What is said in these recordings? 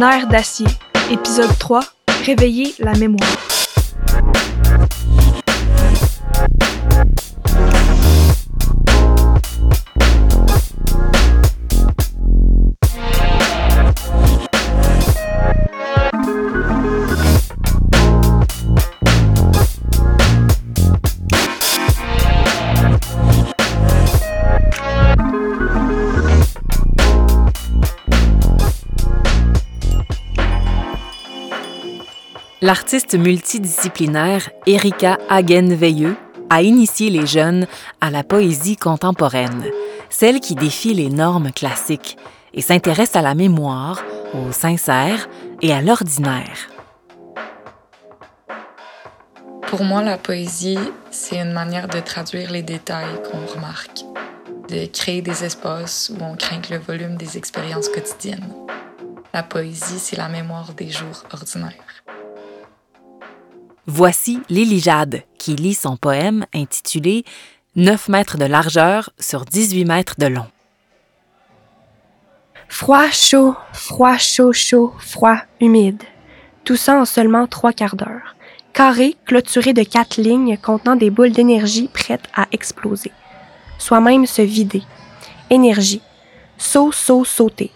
Nerf d'acier, épisode 3, Réveiller la mémoire. L'artiste multidisciplinaire Erika Hagen-Veilleux a initié les jeunes à la poésie contemporaine, celle qui défie les normes classiques et s'intéresse à la mémoire, au sincère et à l'ordinaire. Pour moi, la poésie, c'est une manière de traduire les détails qu'on remarque, de créer des espaces où on craint le volume des expériences quotidiennes. La poésie, c'est la mémoire des jours ordinaires. Voici Lily Jade qui lit son poème intitulé 9 mètres de largeur sur 18 mètres de long. Froid, chaud, froid, chaud, chaud, froid, humide. Tout ça en seulement trois quarts d'heure. Carré, clôturé de quatre lignes contenant des boules d'énergie prêtes à exploser. Soi-même se vider. Énergie. Saut, saut, sauter.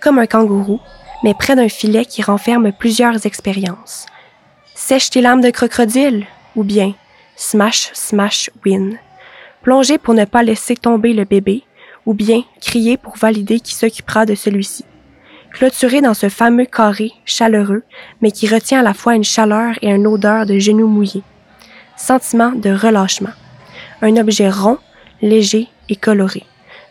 Comme un kangourou, mais près d'un filet qui renferme plusieurs expériences. Sèche tes lames de crocodile ou bien smash, smash, win. Plonger pour ne pas laisser tomber le bébé ou bien crier pour valider qui s'occupera de celui-ci. Clôturé dans ce fameux carré chaleureux, mais qui retient à la fois une chaleur et une odeur de genoux mouillés. Sentiment de relâchement. Un objet rond, léger et coloré.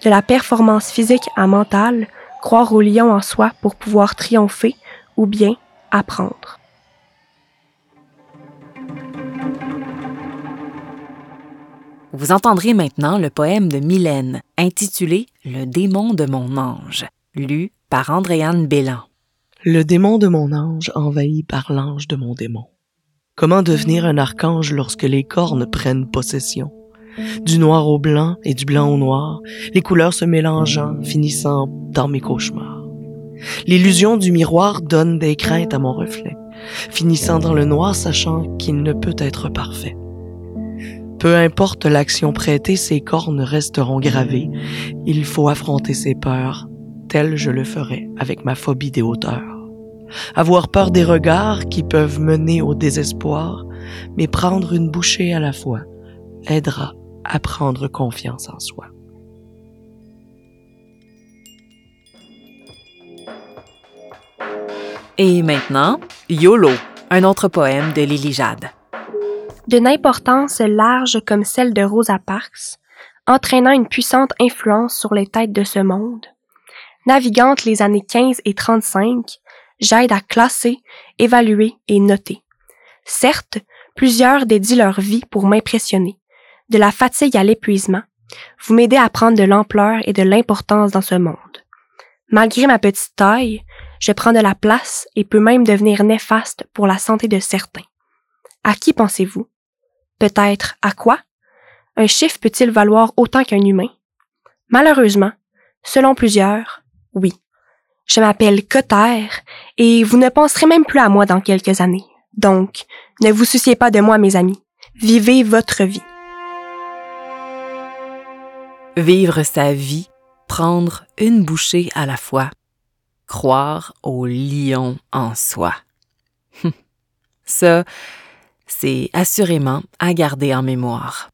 De la performance physique à mentale, croire au lion en soi pour pouvoir triompher ou bien apprendre. Vous entendrez maintenant le poème de Mylène, intitulé Le démon de mon ange, lu par Andréane Bélan. Le démon de mon ange envahi par l'ange de mon démon. Comment devenir un archange lorsque les cornes prennent possession? Du noir au blanc et du blanc au noir, les couleurs se mélangeant, finissant dans mes cauchemars. L'illusion du miroir donne des craintes à mon reflet, finissant dans le noir sachant qu'il ne peut être parfait. Peu importe l'action prêtée, ses cornes resteront gravées. Il faut affronter ses peurs, tel je le ferai avec ma phobie des hauteurs. Avoir peur des regards qui peuvent mener au désespoir, mais prendre une bouchée à la fois aidera à prendre confiance en soi. Et maintenant, YOLO, un autre poème de Lily Jade d'une importance large comme celle de Rosa Parks, entraînant une puissante influence sur les têtes de ce monde. Navigante les années 15 et 35, j'aide à classer, évaluer et noter. Certes, plusieurs dédient leur vie pour m'impressionner. De la fatigue à l'épuisement, vous m'aidez à prendre de l'ampleur et de l'importance dans ce monde. Malgré ma petite taille, je prends de la place et peux même devenir néfaste pour la santé de certains. À qui pensez-vous? Peut-être à quoi? Un chiffre peut-il valoir autant qu'un humain? Malheureusement, selon plusieurs, oui. Je m'appelle Cotter et vous ne penserez même plus à moi dans quelques années. Donc, ne vous souciez pas de moi, mes amis. Vivez votre vie. Vivre sa vie, prendre une bouchée à la fois, croire au lion en soi. Ça, c'est assurément à garder en mémoire.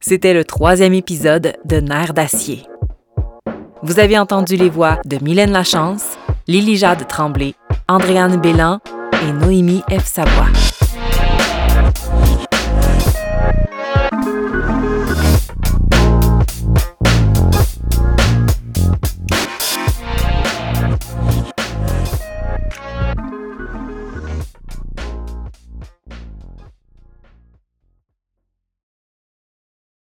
C'était le troisième épisode de Nerfs d'acier. Vous avez entendu les voix de Mylène Lachance, Lily Jade Tremblay, Andréane Bélan et Noémie F. Savoie.